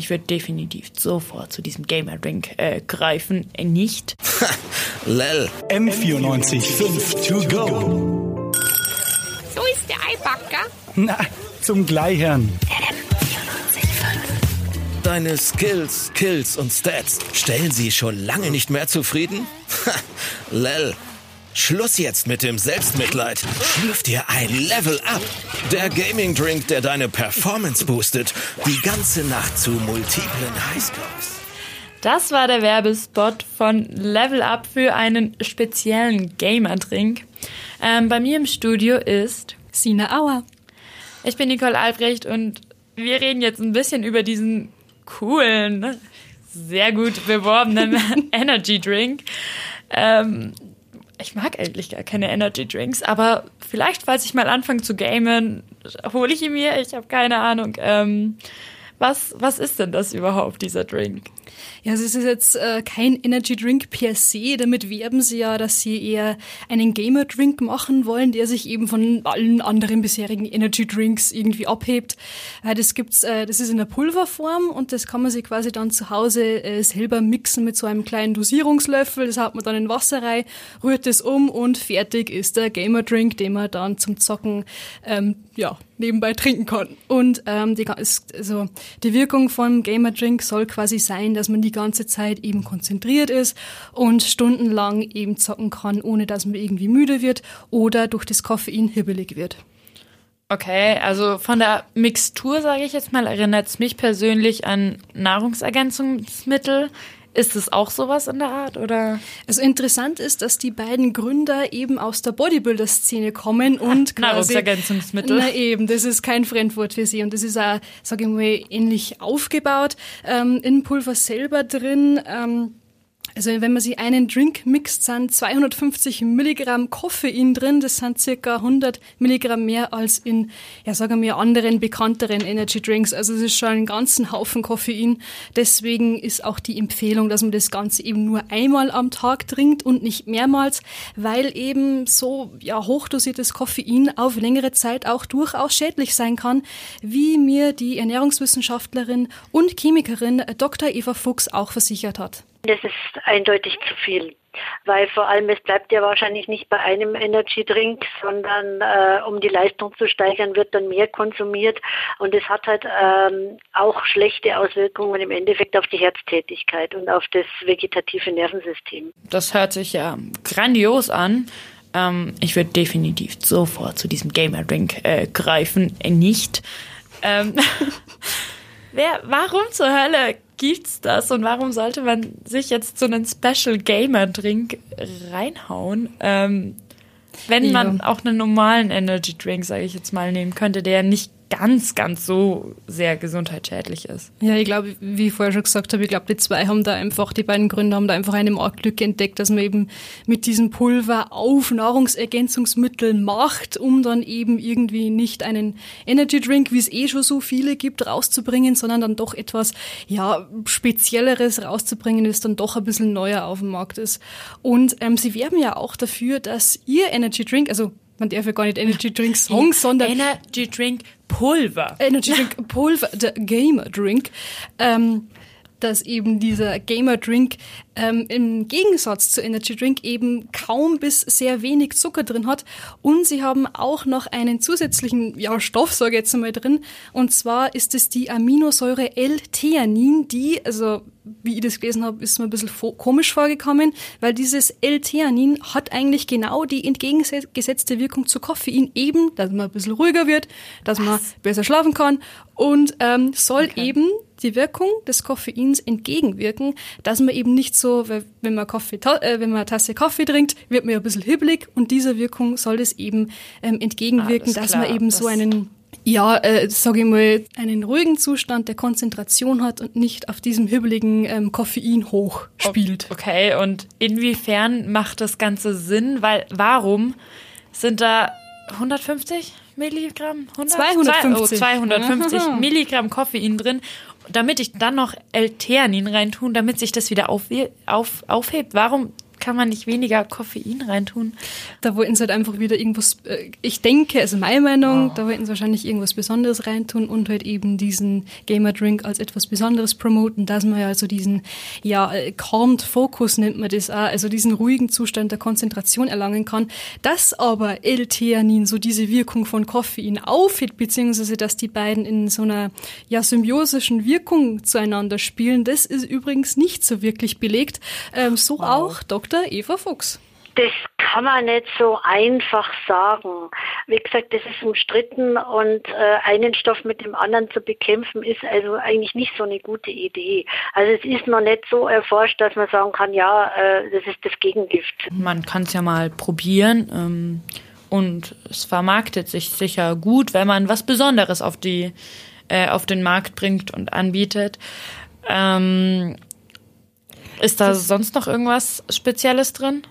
ich würde definitiv sofort zu diesem Gamer-Drink äh, greifen. Äh, nicht. Lel. M94 5 to go. So ist der Eibacker. Na, zum Gleichern. Deine Skills, Kills und Stats stellen sie schon lange nicht mehr zufrieden? Lel. Schluss jetzt mit dem Selbstmitleid. Schlürf dir ein Level Up. Der Gaming Drink, der deine Performance boostet. Die ganze Nacht zu multiplen Highscores. Das war der Werbespot von Level Up für einen speziellen Gamer-Drink. Ähm, bei mir im Studio ist Sina Auer. Ich bin Nicole Albrecht und wir reden jetzt ein bisschen über diesen coolen, sehr gut beworbenen Energy Drink. Ähm, ich mag eigentlich gar keine Energy Drinks, aber vielleicht, falls ich mal anfange zu gamen, hole ich ihn mir. Ich habe keine Ahnung. Ähm, was, was ist denn das überhaupt, dieser Drink? Ja, also es ist jetzt äh, kein Energy Drink per se. Damit werben sie ja, dass sie eher einen Gamer Drink machen wollen, der sich eben von allen anderen bisherigen Energy Drinks irgendwie abhebt. Äh, das gibt's, äh, das ist in der Pulverform und das kann man sich quasi dann zu Hause äh, selber mixen mit so einem kleinen Dosierungslöffel. Das haut man dann in Wasser rein, rührt es um und fertig ist der Gamer Drink, den man dann zum Zocken ähm, ja nebenbei trinken kann. Und ähm, die, also die Wirkung vom Gamer Drink soll quasi sein, dass man die ganze Zeit eben konzentriert ist und stundenlang eben zocken kann, ohne dass man irgendwie müde wird oder durch das Koffein hibbelig wird. Okay, also von der Mixtur, sage ich jetzt mal, erinnert es mich persönlich an Nahrungsergänzungsmittel. Ist es auch sowas in der Art oder? Also interessant ist, dass die beiden Gründer eben aus der Bodybuilder-Szene kommen und quasi Nahrungsergänzungsmittel. Na eben, das ist kein Fremdwort für sie und das ist auch, sage ich mal, ähnlich aufgebaut. Ähm, in Pulver selber drin. Ähm, also wenn man sich einen Drink mixt, sind 250 Milligramm Koffein drin. Das sind circa 100 Milligramm mehr als in, ja sagen wir, anderen bekannteren Energy Drinks. Also es ist schon ein ganzen Haufen Koffein. Deswegen ist auch die Empfehlung, dass man das Ganze eben nur einmal am Tag trinkt und nicht mehrmals, weil eben so ja hochdosiertes Koffein auf längere Zeit auch durchaus schädlich sein kann, wie mir die Ernährungswissenschaftlerin und Chemikerin Dr. Eva Fuchs auch versichert hat. Das ist eindeutig zu viel, weil vor allem es bleibt ja wahrscheinlich nicht bei einem Energy Drink, sondern äh, um die Leistung zu steigern, wird dann mehr konsumiert und es hat halt ähm, auch schlechte Auswirkungen im Endeffekt auf die Herztätigkeit und auf das vegetative Nervensystem. Das hört sich ja grandios an. Ähm, ich würde definitiv sofort zu diesem Gamer Drink äh, greifen, äh, nicht. Ähm, wer, warum zur Hölle gibt's das und warum sollte man sich jetzt so einen Special Gamer Drink reinhauen? Ähm, wenn ja. man auch einen normalen Energy Drink, sage ich jetzt mal, nehmen könnte, der nicht ganz, ganz so sehr gesundheitsschädlich ist. Ja, ich glaube, wie ich vorher schon gesagt habe, ich glaube, die zwei haben da einfach, die beiden Gründer haben da einfach eine Marktlücke entdeckt, dass man eben mit diesem Pulver auf Nahrungsergänzungsmittel macht, um dann eben irgendwie nicht einen Energy Drink, wie es eh schon so viele gibt, rauszubringen, sondern dann doch etwas, ja, Spezielleres rauszubringen, das dann doch ein bisschen neuer auf dem Markt ist. Und ähm, sie werben ja auch dafür, dass ihr Energy Drink, also man darf ja gar nicht Energy Drink sagen, sondern Energy Drink Pulver. Energy Drink Pulver, der Gamer Drink. Ähm, dass eben dieser Gamer Drink ähm, im Gegensatz zu Energy Drink eben kaum bis sehr wenig Zucker drin hat. Und sie haben auch noch einen zusätzlichen ja, Stoff, sage ich jetzt einmal drin. Und zwar ist es die Aminosäure L-Theanin, die, also wie ich das gelesen habe, ist mir ein bisschen komisch vorgekommen, weil dieses L-Theanin hat eigentlich genau die entgegengesetzte Wirkung zu Koffein, eben, dass man ein bisschen ruhiger wird, dass Was? man besser schlafen kann und ähm, soll okay. eben die Wirkung des Koffeins entgegenwirken, dass man eben nicht so, wenn man, Kaffee, äh, wenn man eine Tasse Kaffee trinkt, wird man ja ein bisschen hibbelig und dieser Wirkung soll es eben ähm, entgegenwirken, dass man eben das so einen ja, äh, sage ich mal, einen ruhigen Zustand der Konzentration hat und nicht auf diesem hibbeligen ähm, Koffein hoch spielt. Okay, und inwiefern macht das Ganze Sinn? Weil warum sind da 150 Milligramm? 100? 250. Oh, 250 Milligramm Koffein drin damit ich dann noch L-Theanin reintun, damit sich das wieder auf, auf, aufhebt. Warum kann man nicht weniger Koffein reintun? Da wollten sie halt einfach wieder irgendwas, äh, ich denke, also meine Meinung, oh. da wollten sie wahrscheinlich irgendwas Besonderes reintun und halt eben diesen Gamer Drink als etwas Besonderes promoten, dass man ja so diesen, ja, äh, calmed Focus nennt man das auch, also diesen ruhigen Zustand der Konzentration erlangen kann, dass aber L-Theanin so diese Wirkung von Koffein aufhebt, beziehungsweise dass die beiden in so einer, ja, symbiosischen Wirkung zueinander spielen, das ist übrigens nicht so wirklich belegt. Ähm, so wow. auch Dr. Eva Fuchs. Das kann man nicht so einfach sagen. Wie gesagt, das ist umstritten und äh, einen Stoff mit dem anderen zu bekämpfen, ist also eigentlich nicht so eine gute Idee. Also es ist noch nicht so erforscht, dass man sagen kann, ja, äh, das ist das Gegengift. Man kann es ja mal probieren. Ähm, und es vermarktet sich sicher gut, wenn man was Besonderes auf die äh, auf den Markt bringt und anbietet. Ähm, ist da sonst noch irgendwas Spezielles drin?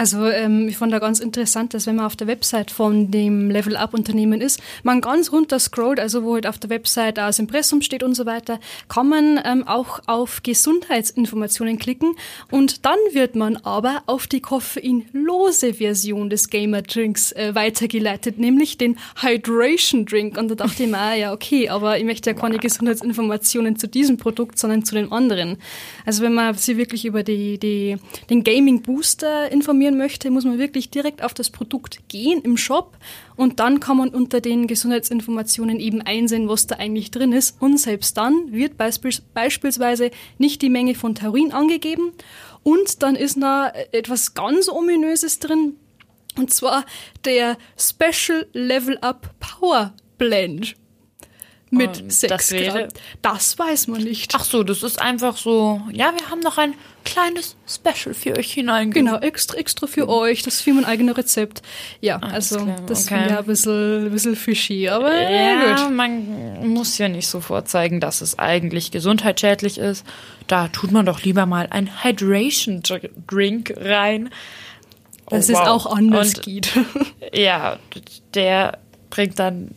Also ähm, ich fand da ganz interessant, dass wenn man auf der Website von dem Level Up Unternehmen ist, man ganz runter scrollt, also wo halt auf der Website das Impressum steht und so weiter, kann man ähm, auch auf Gesundheitsinformationen klicken und dann wird man aber auf die koffeinlose Version des Gamer Drinks äh, weitergeleitet, nämlich den Hydration Drink. Und da dachte ich mir, ah, ja okay, aber ich möchte ja keine Gesundheitsinformationen zu diesem Produkt, sondern zu den anderen. Also wenn man sich wirklich über die, die, den Gaming Booster informiert, konsumieren möchte, muss man wirklich direkt auf das Produkt gehen im Shop und dann kann man unter den Gesundheitsinformationen eben einsehen, was da eigentlich drin ist. Und selbst dann wird beispielsweise nicht die Menge von Taurin angegeben und dann ist noch etwas ganz ominöses drin. Und zwar der Special Level Up Power Blend mit Und 6 das Gramm. Das weiß man nicht. Ach so, das ist einfach so, ja, wir haben noch ein kleines Special für euch hineingegeben. Genau, extra, extra für mhm. euch. Das ist für mein eigenes Rezept. Ja, Alles also klar, das okay. ja ein bisschen, ein bisschen fishy, aber ja, gut. man muss ja nicht sofort zeigen, dass es eigentlich gesundheitsschädlich ist. Da tut man doch lieber mal ein Hydration Drink rein. Oh, das wow. ist auch anders Und, geht. Ja, der bringt dann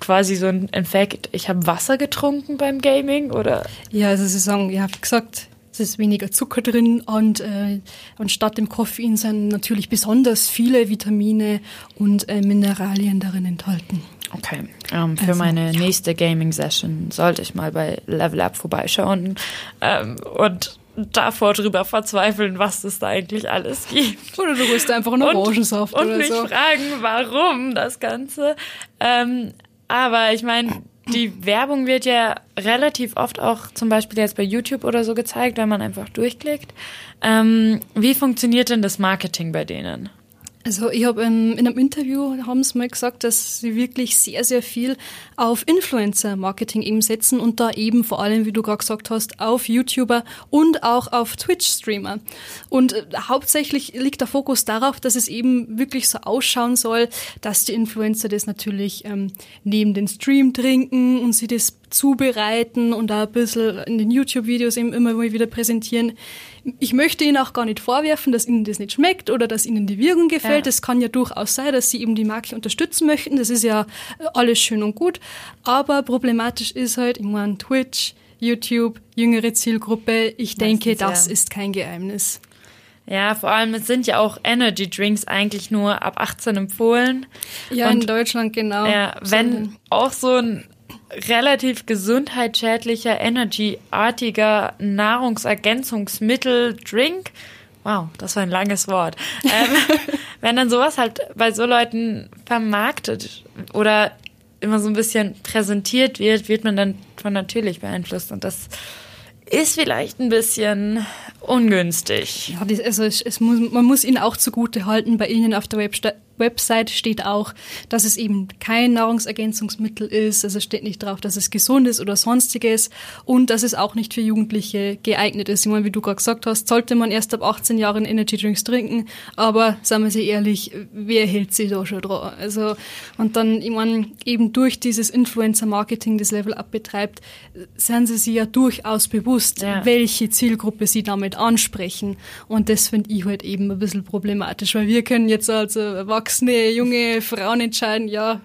quasi so ein Effekt, ich habe Wasser getrunken beim Gaming oder? Ja, also sie sagen, ihr habt gesagt, es ist weniger Zucker drin und äh, anstatt dem Koffein sind natürlich besonders viele Vitamine und äh, Mineralien darin enthalten. Okay, ähm, für also, meine ja. nächste Gaming-Session sollte ich mal bei Level Up vorbeischauen ähm, und davor drüber verzweifeln, was es da eigentlich alles gibt. Oder du holst einfach einen Orangensaft und, oder und mich so. fragen, warum das Ganze. Ähm, aber ich meine, die Werbung wird ja relativ oft auch zum Beispiel jetzt bei YouTube oder so gezeigt, wenn man einfach durchklickt. Ähm, wie funktioniert denn das Marketing bei denen? Also ich habe in, in, einem Interview haben sie mal gesagt, dass sie wirklich sehr, sehr viel auf Influencer-Marketing eben setzen und da eben vor allem, wie du gerade gesagt hast, auf YouTuber und auch auf Twitch-Streamer. Und äh, hauptsächlich liegt der Fokus darauf, dass es eben wirklich so ausschauen soll, dass die Influencer das natürlich ähm, neben den Stream trinken und sie das zubereiten und da ein bisschen in den YouTube-Videos eben immer wieder präsentieren. Ich möchte Ihnen auch gar nicht vorwerfen, dass Ihnen das nicht schmeckt oder dass Ihnen die Wirkung gefällt. Es ja. kann ja durchaus sein, dass Sie eben die Marke unterstützen möchten. Das ist ja alles schön und gut. Aber problematisch ist halt, ich meine, Twitch, YouTube, jüngere Zielgruppe. Ich denke, das ja. ist kein Geheimnis. Ja, vor allem es sind ja auch Energy Drinks eigentlich nur ab 18 empfohlen. Ja, und in Deutschland genau. Ja, wenn auch so ein relativ gesundheitsschädlicher, energyartiger Nahrungsergänzungsmittel-Drink. Wow, das war ein langes Wort. Ähm, wenn dann sowas halt bei so Leuten vermarktet oder immer so ein bisschen präsentiert wird, wird man dann von natürlich beeinflusst. Und das ist vielleicht ein bisschen ungünstig. Ja, das, also es, es muss, man muss ihn auch zugute halten. Bei Ihnen auf der Website Website steht auch, dass es eben kein Nahrungsergänzungsmittel ist. Also es steht nicht drauf, dass es gesund ist oder sonstiges und dass es auch nicht für Jugendliche geeignet ist. Ich meine, wie du gerade gesagt hast, sollte man erst ab 18 Jahren Energy Drinks trinken. Aber sagen wir sie ehrlich, wer hält sich da schon dran? Also, und dann, ich meine, eben durch dieses Influencer-Marketing, das Level Up betreibt, sind sie sich ja durchaus bewusst, ja. welche Zielgruppe sie damit ansprechen. Und das finde ich halt eben ein bisschen problematisch, weil wir können jetzt als Erwachsene erwachsene, junge Frauen entscheiden, ja,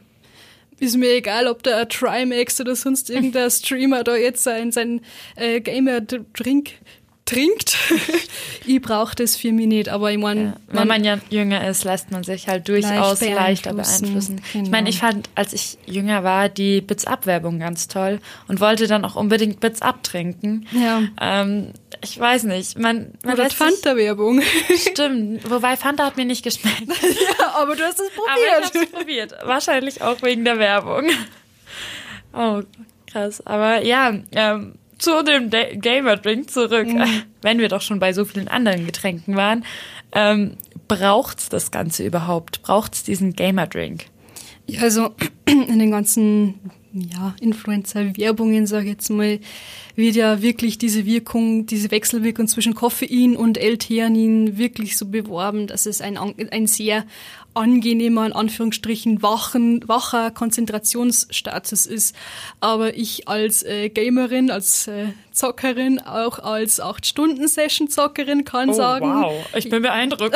ist mir egal, ob der Trimax oder sonst irgendein Streamer da jetzt sein, sein äh, Gamer-Drink trinkt. ich brauche das für mich nicht, aber ich meine, Ja. Wenn man ja jünger ist, lässt man sich halt durchaus Leicht leichter beeinflussen, beeinflussen. Ich genau. meine, ich fand, als ich jünger war, die Bits Up Werbung ganz toll und wollte dann auch unbedingt Bits Up trinken. Ja. Ähm, ich weiß nicht, man, man oder Fanta-Werbung. Stimmt, wobei Fanta hat mir nicht geschmeckt. aber du hast es Aber ich probiert. hab's probiert. Wahrscheinlich auch wegen der Werbung. Oh, krass. Aber ja, ähm, zu dem Da- Gamer Drink zurück. Wenn wir doch schon bei so vielen anderen Getränken waren, ähm, braucht's das Ganze überhaupt? Braucht's diesen Gamer Drink? Ja, also in den ganzen ja, Influencer-Werbungen, sage ich jetzt mal, wird ja wirklich diese Wirkung, diese Wechselwirkung zwischen Koffein und L-Theanin wirklich so beworben, dass es ein, ein sehr angenehmer, in Anführungsstrichen, wachen, wacher Konzentrationsstatus ist. Aber ich als äh, Gamerin, als äh, Zockerin, auch als 8-Stunden-Session-Zockerin kann sagen, ich bin beeindruckt.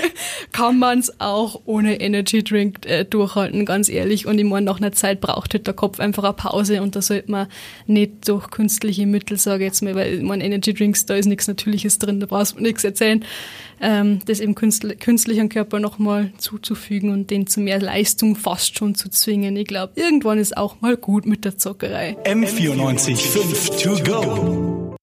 kann man es auch ohne Energy Drink äh, durchhalten, ganz ehrlich. Und meine, nach einer Zeit braucht halt der Kopf einfach eine Pause und da sollte man nicht durch künstliche Mittel, sage ich jetzt mal, weil meine, Energy Drinks, da ist nichts Natürliches drin, da brauchst du nichts erzählen, ähm, das eben künstl künstlichen Körper nochmal zuzufügen und den zu mehr Leistung fast schon zu zwingen. Ich glaube, irgendwann ist auch mal gut mit der Zockerei. M94 5 to go.